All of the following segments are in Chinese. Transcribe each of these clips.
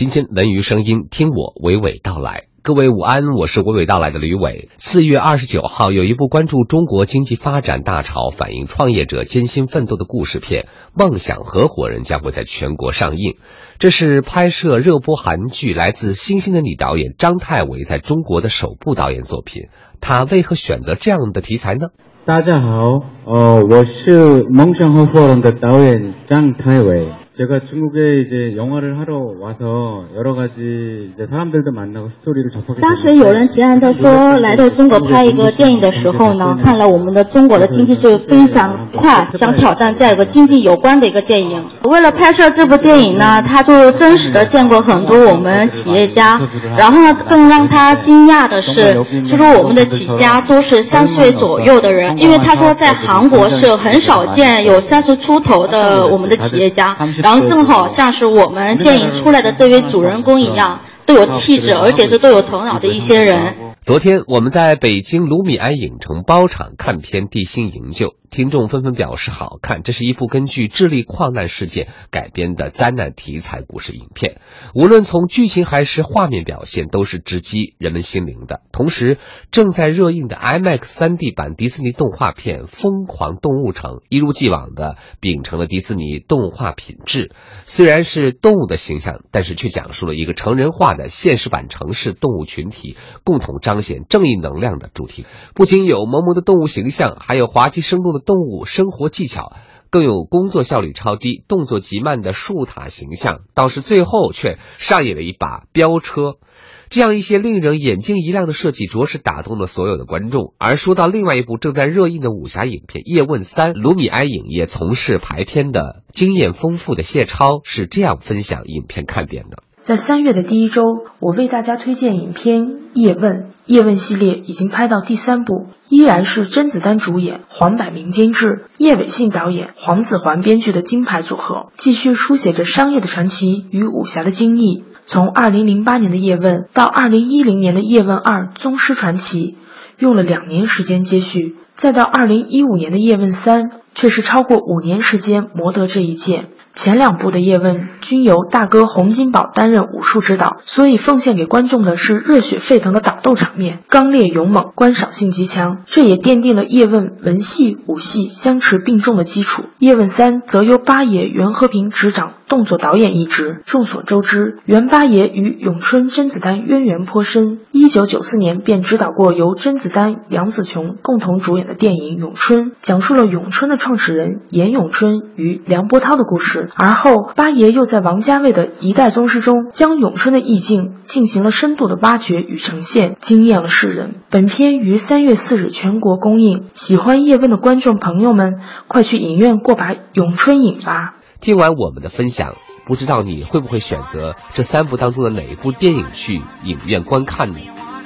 今天文娱声音，听我娓娓道来。各位午安，我是娓娓道来的吕伟。四月二十九号，有一部关注中国经济发展大潮、反映创业者艰辛奋斗的故事片《梦想合伙人》将会在全国上映。这是拍摄热播韩剧《来自星星的你》导演张泰伟在中国的首部导演作品。他为何选择这样的题材呢？大家好，哦，我是梦想合伙人的导演张泰伟。제가 중국에 이제 영화를 하러 와서 여러 가지 이제 사람들도 만나고 스토리를 접하게 然后 正好像是我们电影出来的这位主人公一样，都有气质，而且是都有头脑的一些人。昨天我们在北京卢米埃影城包场看片《地心营救》，听众纷纷表示好看。这是一部根据智利矿难事件改编的灾难题材故事影片，无论从剧情还是画面表现，都是直击人们心灵的。同时，正在热映的 IMAX 3D 版迪士尼动画片《疯狂动物城》一如既往的秉承了迪士尼动画品质，虽然是动物的形象，但是却讲述了一个成人化的现实版城市动物群体共同战。彰显正义能量的主题，不仅有萌萌的动物形象，还有滑稽生动的动物生活技巧，更有工作效率超低、动作极慢的树塔形象。倒是最后却上演了一把飙车，这样一些令人眼睛一亮的设计，着实打动了所有的观众。而说到另外一部正在热映的武侠影片《叶问三》，卢米埃影业从事排片的经验丰富的谢超是这样分享影片看点的。在三月的第一周，我为大家推荐影片《叶问》。叶问系列已经拍到第三部，依然是甄子丹主演、黄百鸣监制、叶伟信导演、黄子桓编剧的金牌组合，继续书写着商业的传奇与武侠的精义。从二零零八年的《叶问》到二零一零年的《叶问二：宗师传奇》，用了两年时间接续，再到二零一五年的《叶问三》，却是超过五年时间磨得这一剑。前两部的叶问均由大哥洪金宝担任武术指导，所以奉献给观众的是热血沸腾的打斗场面，刚烈勇猛，观赏性极强。这也奠定了叶问文戏武戏相持并重的基础。叶问三则由八爷袁和平执掌。动作导演一职。众所周知，袁八爷与咏春甄子丹渊源颇深。一九九四年便执导过由甄子丹、杨紫琼共同主演的电影《咏春》，讲述了咏春的创始人严咏春与梁波涛的故事。而后，八爷又在王家卫的一代宗师中，将咏春的意境进行了深度的挖掘与呈现，惊艳了世人。本片于三月四日全国公映，喜欢叶问的观众朋友们，快去影院过把咏春瘾吧！听完我们的分享，不知道你会不会选择这三部当中的哪一部电影去影院观看呢？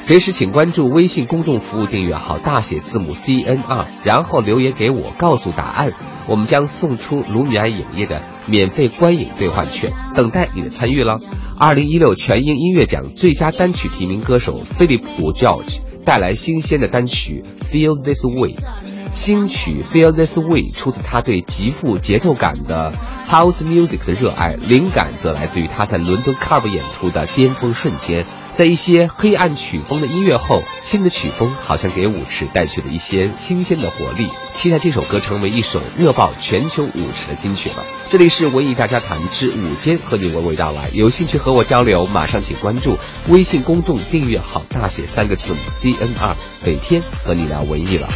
随时请关注微信公众服务订阅号大写字母 C N R，然后留言给我告诉答案，我们将送出卢米埃影业的免费观影兑换券，等待你的参与了。二零一六全英音乐奖最佳单曲提名歌手菲利普 George 带来新鲜的单曲 Feel This Way。新曲《Feel This Way》出自他对极富节奏感的 House Music 的热爱，灵感则来自于他在伦敦 Club 演出的巅峰瞬间。在一些黑暗曲风的音乐后，新的曲风好像给舞池带去了一些新鲜的活力。期待这首歌成为一首热爆全球舞池的金曲吧。这里是文艺大家谈之午间，和你娓娓道来。有兴趣和我交流，马上请关注微信公众订阅号，大写三个字母 C N R，每天和你聊文艺了。